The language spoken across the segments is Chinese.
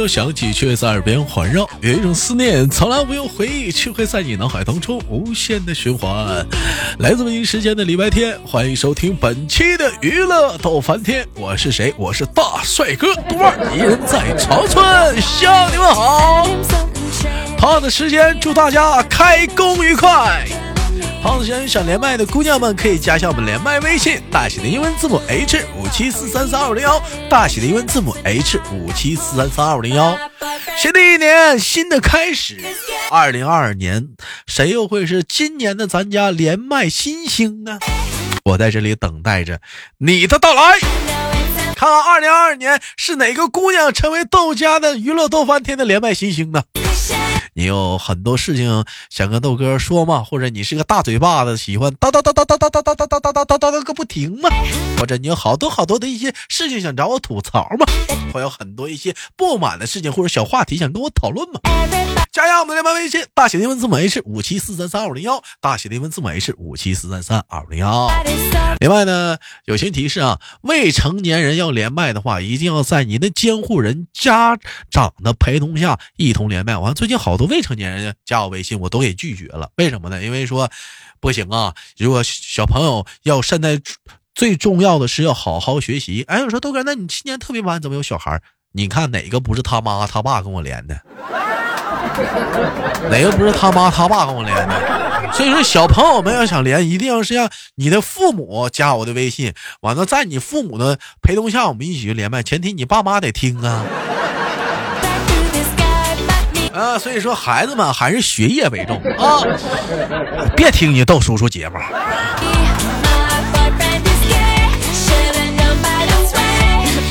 有一种声音从来没有响起，却在耳边环绕；有一种思念从来不用回忆，却会在你脑海当中无限的循环。来自北京时间的礼拜天，欢迎收听本期的娱乐逗翻天。我是谁？我是大帅哥杜二，一人在长春向你们好。他的时间，祝大家开工愉快。同样的时间，想连麦的姑娘们可以加一下我们连麦微信，大写的英文字母 H 五七四三三二五零幺，大写的英文字母 H 五七四三三二五零幺。新的一年，新的开始，二零二二年，谁又会是今年的咱家连麦新星呢？我在这里等待着你的到来。看看二零二二年是哪个姑娘成为豆家的娱乐豆翻天的连麦新星呢？你有很多事情想跟豆哥说吗？或者你是个大嘴巴子，喜欢叨叨叨叨叨叨叨叨叨叨叨叨叨叨个不停吗？或者你有好多好多的一些事情想找我吐槽吗？或有很多一些不满的事情或者小话题想跟我讨论吗？加下我们的连麦微信，大写的英文字母 H 五七四三三二五零幺，大写的英文字母 H 五七四三三二五零幺。另外呢，友情提示啊，未成年人要连麦的话，一定要在您的监护人家长的陪同下一同连麦。完，最近好未成年人加我微信，我都给拒绝了。为什么呢？因为说不行啊，如果小朋友要善待最重要的是要好好学习。哎，我说豆哥，那你今年特别晚，怎么有小孩？你看哪个不是他妈他爸跟我连的？哪个不是他妈他爸跟我连的？所以说，小朋友们要想连，一定要是让你的父母加我的微信，完了在你父母的陪同下，我们一起去连麦。前提你爸妈得听啊。啊，所以说孩子们还是学业为重啊，别听你逗叔叔节目。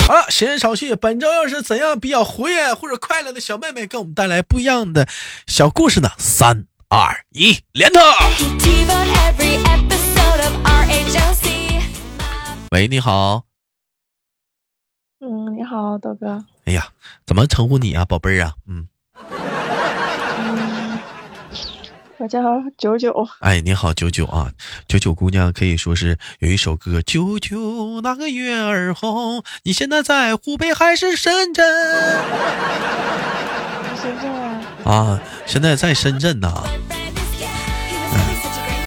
好了，闲言少叙，本周又是怎样比较活跃或者快乐的小妹妹给我们带来不一样的小故事呢？三二一，连他！喂，你好。嗯，你好，豆哥。哎呀，怎么称呼你啊，宝贝儿啊？嗯。我叫九九，哎，你好，九九啊，九九姑娘可以说是有一首歌，九九那个月儿红，你现在在湖北还是深圳？深圳啊。啊，现在在深圳呢。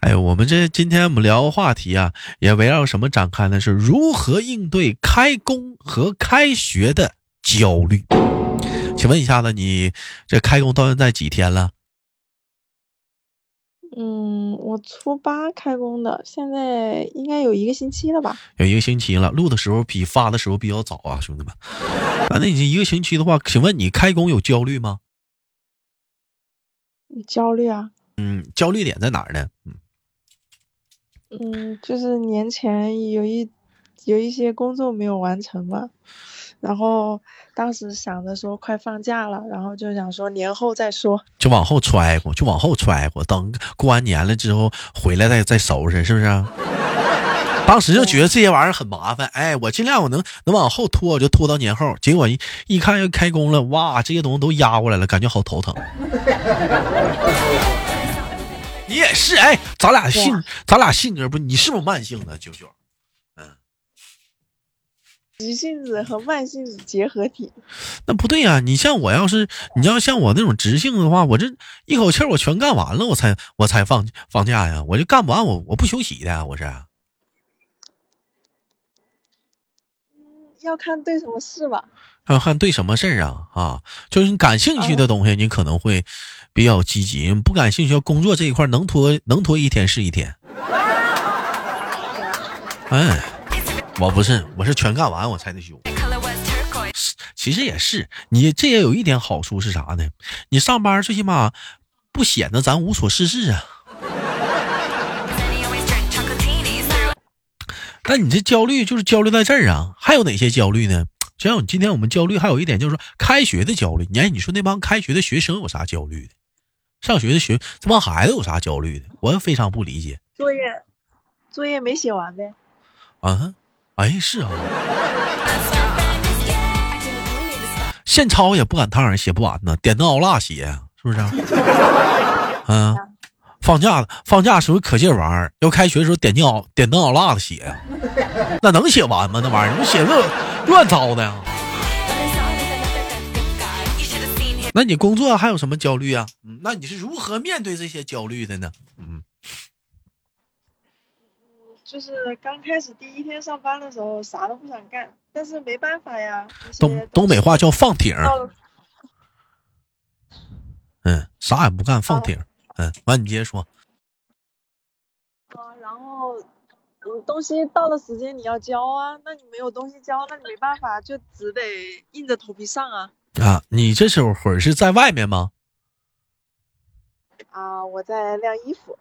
哎，我们这今天我们聊话题啊，也围绕什么展开呢？是如何应对开工和开学的焦虑？请问一下子，你这开工到现在几天了？嗯，我初八开工的，现在应该有一个星期了吧？有一个星期了，录的时候比发的时候比较早啊，兄弟们。啊，那你一个星期的话，请问你开工有焦虑吗？焦虑啊。嗯，焦虑点在哪儿呢？嗯。嗯，就是年前有一有一些工作没有完成嘛。然后当时想着说快放假了，然后就想说年后再说，就往后揣过，就往后揣过，等过完年了之后回来再再收拾，是不是？当时就觉得这些玩意儿很麻烦，哎，我尽量我能能往后拖，我就拖到年后。结果一一看要开工了，哇，这些东西都压过来了，感觉好头疼。你也是，哎，咱俩性，咱俩性格不，你是不是慢性子，九九？急性子和慢性子结合体，那不对呀！你像我要是你要像我那种直性子的话，我这一口气我全干完了，我才我才放放假呀！我就干不完，我我不休息的，我是。要看对什么事吧？要看对什么事儿啊啊！就是你感兴趣的东西，你可能会比较积极；不感兴趣，工作这一块能拖能拖一天是一天。哎。我不是，我是全干完我才得休。其实也是，你这也有一点好处是啥呢？你上班最起码不显得咱无所事事啊。但你这焦虑就是焦虑在这儿啊。还有哪些焦虑呢？像今天我们焦虑还有一点就是说开学的焦虑。你看，你说那帮开学的学生有啥焦虑的？上学的学这帮孩子有啥焦虑的？我也非常不理解。作业，作业没写完呗？啊？哎，是啊，现抄也不赶趟，写不完呢，点灯熬蜡写，是不是？嗯，放假放假时候可劲玩，要开学的时候点灯熬点灯熬蜡的写，那能写完吗？那玩意儿，你写个乱糟的呀。那你工作还有什么焦虑啊？嗯，那你是如何面对这些焦虑的呢？嗯，就是刚开始第一天上班的时候，啥都不想干，但是没办法呀。东东北话叫放挺。嗯，啥也不干放挺。嗯，完你接着说。啊，然后，嗯，东西到了时间你要交啊，那你没有东西交，那你没办法，就只得硬着头皮上啊。啊，你这时候会儿是在外面吗？啊，我在晾衣服。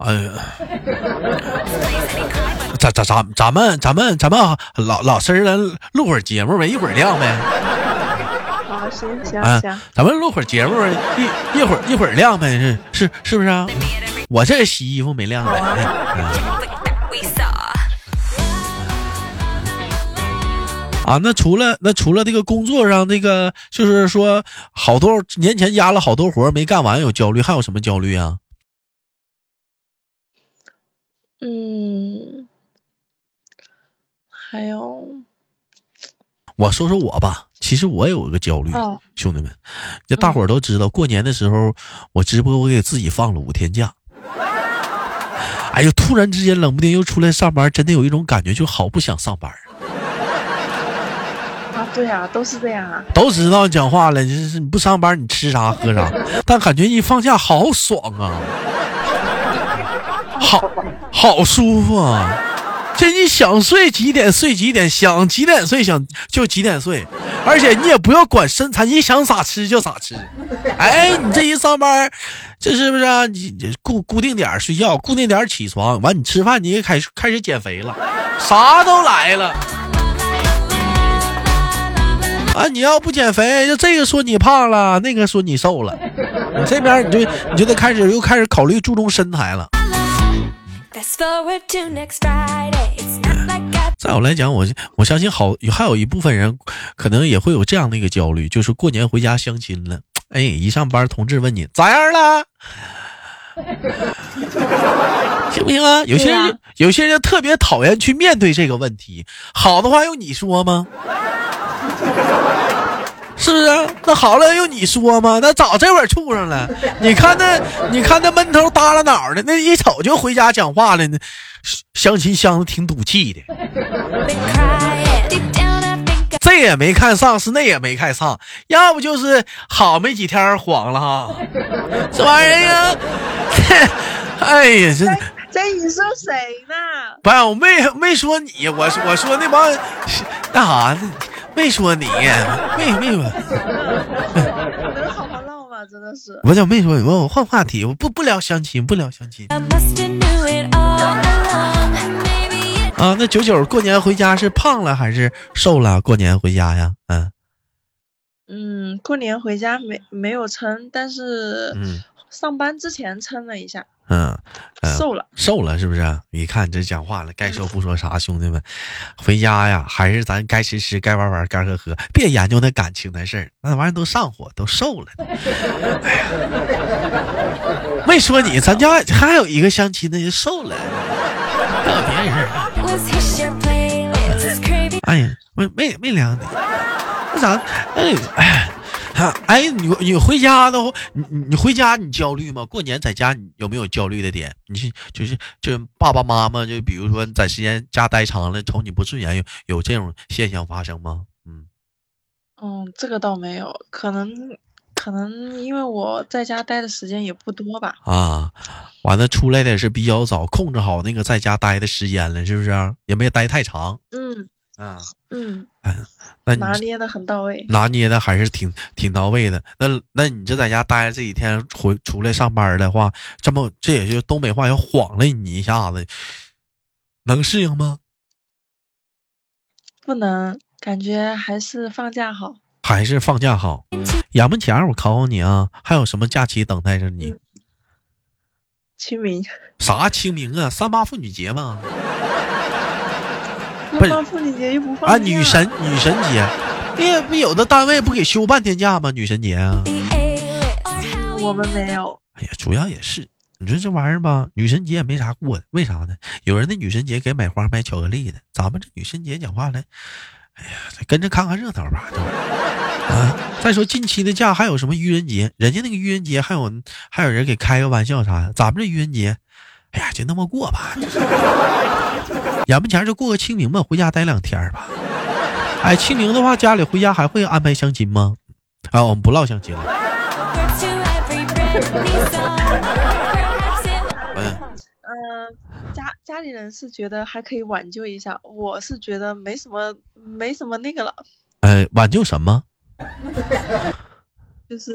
哎呀，咱咱咱咱们咱们咱们老老实人录会儿节目呗，一会儿晾呗。啊，行行啊行，，咱们录会儿节目，一一会儿一会儿晾呗，是是是不是啊？我这洗衣服没晾呢。啊，那除了那除了这个工作上那个，就是说好多年前压了好多活没干完有焦虑，还有什么焦虑啊？嗯，还有，我说说我吧，其实我有一个焦虑，哦兄弟们，这大伙儿都知道，过年的时候我直播我给自己放了五天假。哎呦，突然之间冷不丁又出来上班，真的有一种感觉，就好不想上班。啊，对呀、都是这样啊。都知道讲话了，就是你不上班你吃啥喝啥，但感觉一放假好爽啊，好好舒服啊！这你想睡几点睡几点，想几点睡想就几点睡，而且你也不要管身材，你想咋吃就咋吃。哎，你这一上班，这是不是啊？你你固固定点睡觉，固定点起床，完你吃饭你也开始开始减肥了，啥都来了。啊，你要不减肥，就这个说你胖了，那个说你瘦了，你这边你就你就得开始又开始考虑注重身材了。在我来讲，我我相信好还有一部分人可能也会有这样的一个焦虑，就是过年回家相亲了，哎，一上班同志问你咋样了，行不行啊？有些人有些人特别讨厌去面对这个问题，好的话用你说吗？是不是啊？那好了，用你说吗？那早这会儿处上了。你看那，你看那闷头耷拉脑的，那一瞅就回家讲话了呢。相亲相的挺赌气的这也没看上，是那也没看上，要不就是好没几天黄了哈。这玩意儿呀，哎呀，这这你说谁呢？不是我没没说你，我我说那帮那啥呢，没说你，没没说。能好好唠吗？真的是。我怎么没说你？我我换话题，我不不聊相亲，不聊相亲啊。那九九过年回家是胖了还是瘦了？过年回家呀？嗯嗯，过年回家没没有称，但是嗯上班之前称了一下，嗯嗯，瘦了。瘦了是不是？你看这讲话了，该说不说啥，兄弟们，回家呀，还是咱该吃吃，该玩玩，该喝喝，别研究那感情的事儿，那玩意儿都上火，都瘦了。哎呀，没说你，咱家还有一个相亲的就瘦了，还有别人。哎呀，没没没量你，那咋？哎哎。啊哎，你你回家的话，你你你回家你焦虑吗？过年在家你有没有焦虑的点？你是就是就是爸爸妈妈，就比如说你在时间家待长了，瞅你不顺眼，有有这种现象发生吗？嗯嗯，这个倒没有，可能可能因为我在家待的时间也不多吧。啊，完了出来的是比较早，控制好那个在家待的时间了，是不是？也没待太长嗯啊。嗯，那拿捏的很到位。拿捏的还是挺挺到位的。那那你这在家待着这几天回出来上班的话，这么这也就东北话要晃了你一下子，能适应吗？不能，感觉还是放假好。还是放假好？眼门前我考考你啊，还有什么假期等待着你？清明，啥清明啊？三八妇女节吗？不放妇女节又不放啊，女神女神节，别不有的单位不给休半天假吗？女神节啊 我们没有。哎呀，主要也是，你说这玩意儿吧，女神节也没啥过的，为啥呢？有人的女神节给买花买巧克力的，咱们这女神节讲话来，跟着看看热闹吧，啊。再说近期的假还有什么愚人节？人家那个愚人节还有还有人给开个玩笑啥的，咱们这愚人节，哎呀，就那么过吧。眼不前就过个清明吧，回家待两天儿吧。哎，清明的话，家里回家还会安排相亲吗？啊，我们不唠相亲了。嗯、家家里人是觉得还可以挽救一下，我是觉得没什么没什么那个了，哎，挽救什么？就是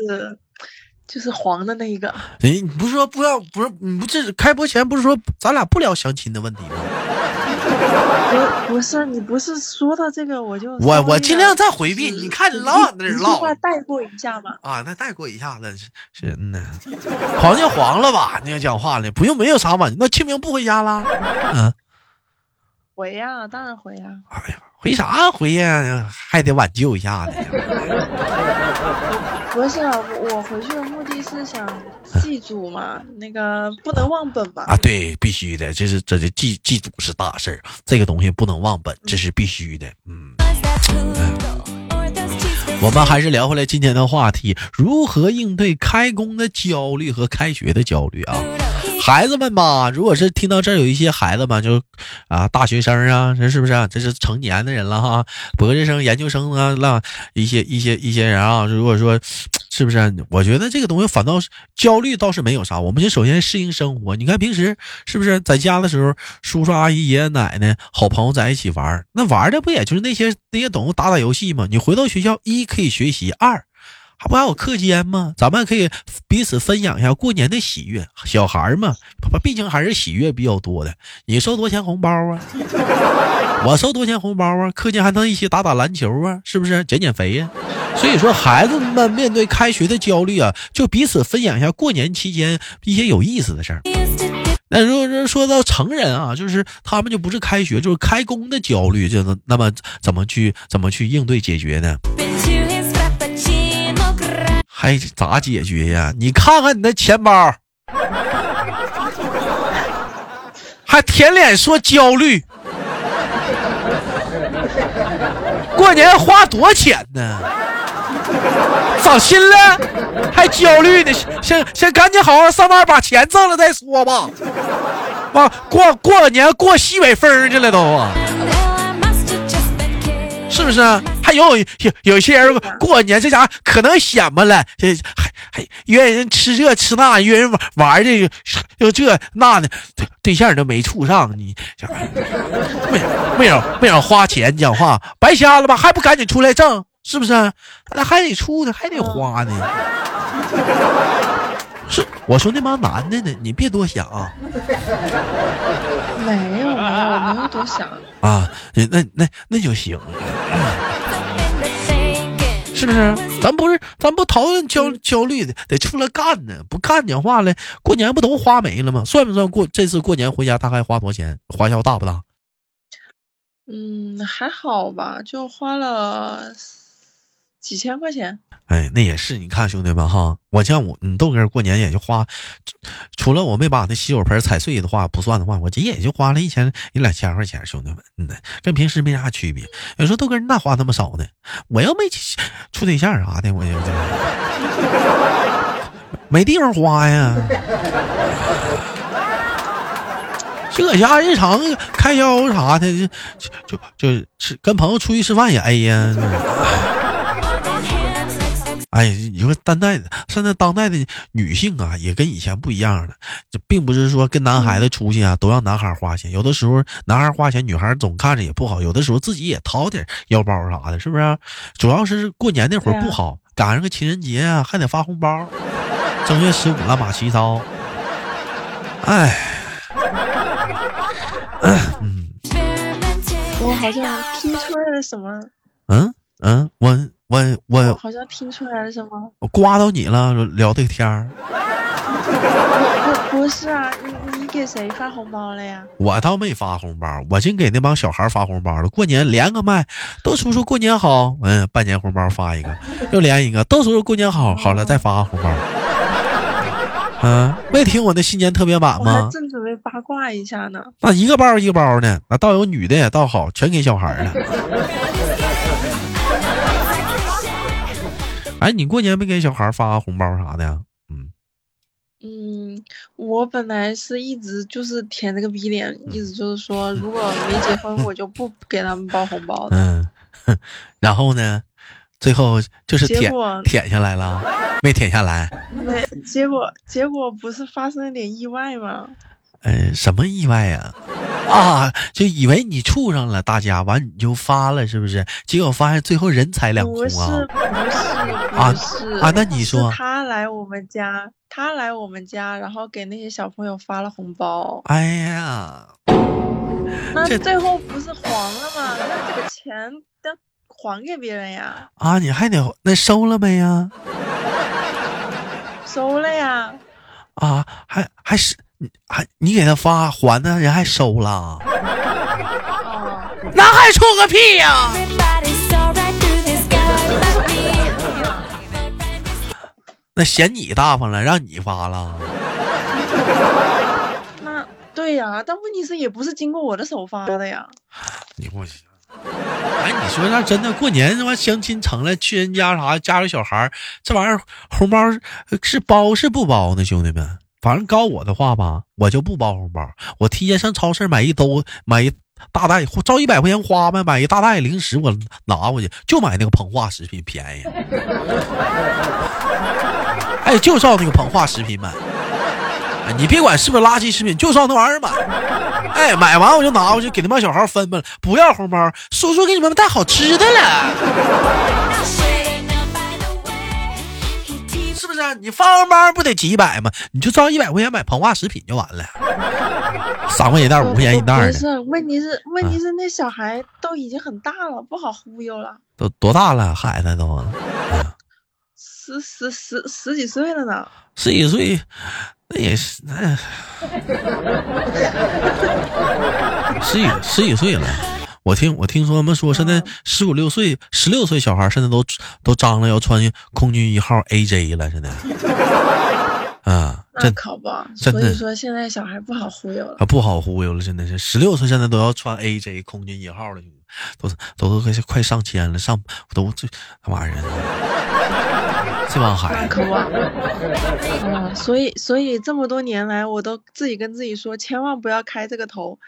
就是黄的那一个。哎，你不是说不要，不是你不是开播前不是说咱俩不聊相亲的问题吗？不不是你不是说到这个我就我我尽量再回避，你看你老往那儿唠话带过一下嘛。啊，那带过一下子是是嗯呐，黄就黄了吧？你要讲话了，不用没有啥挽，那清明不回家了？嗯，回呀、当然回呀、哎呀，回啥回呀？还得挽救一下子呀。不是啊我我回去的目的是想记住嘛，那个不能忘本吧。啊，对，必须的，这是这这记记住是大事儿，这个东西不能忘本，这是必须的。嗯我们还是聊回来今天的话题，如何应对开工的焦虑和开学的焦虑啊？孩子们吧，如果是听到这儿有一些孩子们，就啊大学生啊，这是不是、啊？这是成年的人了哈，博士生、研究生啊，那一些一些一些人啊，如果说是不是？我觉得这个东西反倒是焦虑倒是没有啥，我们就首先适应生活。你看平时是不是在家的时候，叔叔阿姨、爷爷奶奶、好朋友在一起玩，那玩的不也就是那些那些懂打打游戏吗？你回到学校，一可以学习，二。还不还有课间吗？咱们可以彼此分享一下过年的喜悦。小孩嘛，毕竟还是喜悦比较多的。你收多钱红包啊？我收多钱红包啊？课间还能一起打打篮球啊？是不是减减肥呀、所以说，孩子们面对开学的焦虑啊，就彼此分享一下过年期间一些有意思的事儿。那如果是说到成人啊，就是他们就不是开学，就是开工的焦虑，就能那么怎么去怎么去应对解决呢？还咋解决呀？你看看你的钱包，还舔脸说焦虑，过年花多少钱呢？长心了，还焦虑呢？先先赶紧好好上班，把钱挣了再说吧。哇，过过年过西北风去了都啊！是不是？还有有有些人过年这家伙可能显摆了，这还还约人吃这吃那，约人玩玩这个又这那的，对对象都没处上，你这玩意儿没 没有没有花钱讲话，白瞎了吧？还不赶紧出来挣？是不是？那还得出呢，还得花呢。是我说那帮男的呢，你别多想啊。没有没有，我没有多想。啊，那那那就行。是不是？咱不是，咱不讨论焦焦虑的，得出来干呢。不干讲话嘞，过年不都花没了吗？算不算过这次过年回家大概花多少钱？花销大不大？嗯，还好吧，就花了几千块钱。哎，那也是，你看兄弟们哈，我像我，你豆哥过年也就花，除了我没把那洗手盆踩碎的话不算的话，我这也就花了一千一两千块钱，兄弟们，嗯，跟平时没啥区别。有时候豆哥你咋花那么少呢？我要没处对象啥的，我就 没地方花呀。这家日常开销啥的，就就就吃跟朋友出去吃饭也 A 呀。哎，你说当代的现在当代的女性啊，也跟以前不一样了。这并不是说跟男孩子出去啊，都让男孩花钱。有的时候男孩花钱，女孩总看着也不好。有的时候自己也掏点腰包啥的，是不是？主要是过年那会儿不好，赶上个情人节啊，还得发红包。正月十五乱码七糟。哎，嗯.我好像听出来了什么，嗯嗯，我我我我好像听出来了什么。我刮到你了，聊这个天儿。不不是啊，你你给谁发红包了呀？我倒没发红包，我净给那帮小孩发红包了。过年连个麦，都叔叔过年好，嗯，半年红包发一个，又连一个，都叔叔过年好，好了再发个红包。嗯，没听我那新年特别版吗？正准备八卦一下呢。那一个包一个包的，那倒有女的也倒好，全给小孩了。哎，你过年没给小孩发红包啥的呀？嗯，嗯，我本来是一直就是舔着个逼脸，一直就是说，如果没结婚，我就不给他们包红包的。嗯，然后呢，最后就是舔舔下来了，没舔下来。没，结果结果不是发生了点意外吗？呃，什么意外呀、啊？就以为你处上了，大家完你就发了，是不是？结果发现最后人财两空不是啊！不是啊不是啊那你说他来我们家，他来我们家，然后给那些小朋友发了红包，哎呀，那这最后不是黄了吗？那这个钱得还给别人呀，啊，你还得那收了没呀？收了呀。啊，还还是你还你给他发还呢，人还收了，哦，那还出个屁呀.那嫌你大方了，让你发了。那对呀，但问题是也不是经过我的手发的呀。你不行，哎，你说那真的过年他妈相亲成了，去人家啥家有小孩这玩意儿红包呃是包是不包呢？兄弟们，反正告我的话吧，我就不包红包，我提前上超市买一兜买一大袋，照一百块钱花呗，买一大袋零食我拿过去，就买那个膨化食品便宜。哎，就照那个膨化食品买。你别管是不是垃圾食品，就照那玩意儿买。哎，买完我就拿过去给他们小孩分分了，不要红包，叔叔给你们带好吃的了，你发红包不得几百吗？你就照一百块钱买膨化食品就完了，三块钱一袋，五块钱一袋的，不是，问题是问题是那小孩都已经很大了，不好忽悠了，都多大了？孩子都 十十十十几岁了呢。十几岁，那也是那 十几十几岁了。我听我听说他们说，现在十五六岁、十六岁小孩现在都都张罗要穿空军一号 AJ 了，现在。啊，那这可不，真的所以说现在小孩不好忽悠了。啊不好忽悠了，真的是十六岁现在都要穿 AJ 空军一号了，都都都快快上千了，上都这那玩意儿，这帮孩子。那可不，啊，所以所以这么多年来，我都自己跟自己说，千万不要开这个头，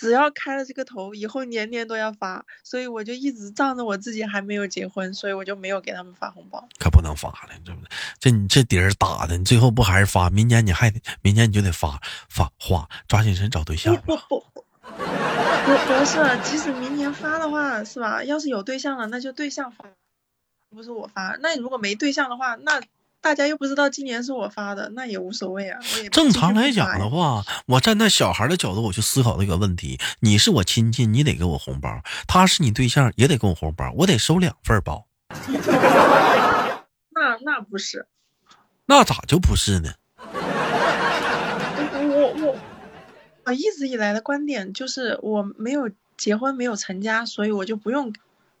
只要开了这个头，以后年年都要发，所以我就一直仗着我自己还没有结婚，所以我就没有给他们发红包。可不能发了，对不对？这你这底儿打的，你最后不还是发？明年你还得，明年你就得发发花，抓紧时间找对象吧。不 不不。不不是，即使明年发的话，是吧？要是有对象了，那就对象发，不是我发。那如果没对象的话，那大家又不知道今年是我发的，那也无所谓啊。我也正常来讲的话，我站在小孩的角度，我去思考这个问题：你是我亲戚，你得给我红包；他是你对象，也得给我红包，我得收两份包。那那不是，那咋就不是呢？我我我一直以来的观点就是我没有结婚，没有成家，所以我就不用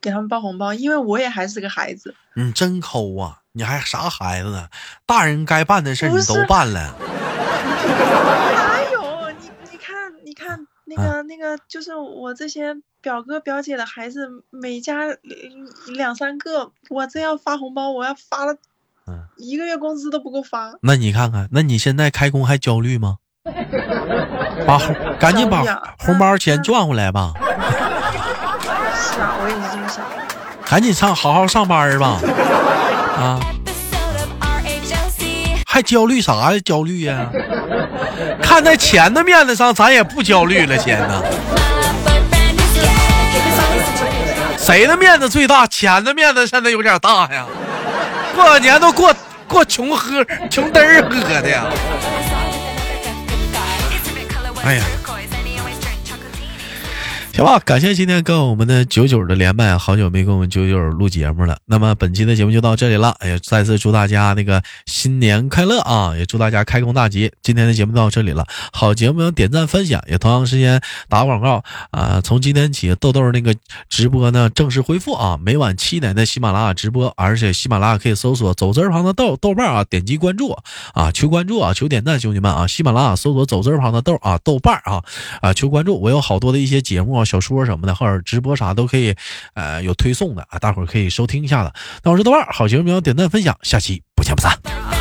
给他们包红包，因为我也还是个孩子。你真抠啊！你还啥孩子呢？大人该办的事你都办了。哪有你？你看，你看那啊个、那个，就是我这些表哥表姐的孩子，每家两两三个，我这要发红包，我要发了嗯，一个月工资都不够发。那你看看，那你现在开工还焦虑吗？把红赶紧把红包钱赚回来吧，是啊，我也是这么想的。赶紧上好好上班吧。啊.还焦虑啥呀？焦虑呀、看在钱的面子上，咱也不焦虑了，现在 My boyfriend is gay. 谁的面子最大？钱的面子现在有点大呀。过年都过过穷喝穷嘚儿喝的呀。哎呀。行吧，感谢今天跟我们的九九的连麦，好久没跟我们九九录节目了。那么本期的节目就到这里了，也再次祝大家那个新年快乐啊！也祝大家开工大吉。今天的节目到这里了，好节目点赞分享，也同样时间打广告啊、从今天起，豆豆那个直播呢正式恢复啊，每晚七点在喜马拉雅直播，而且喜马拉雅可以搜索走字旁的豆豆瓣啊，点击关注啊，求关注啊，求点赞，兄弟们啊，喜马拉雅搜索走字旁的豆啊，豆瓣啊啊，求关注，我有好多的一些节目小说什么的，或者直播啥都可以，呃，有推送的啊，大伙儿可以收听一下子。那我是豆瓣，好节目点赞分享，下期不见不散。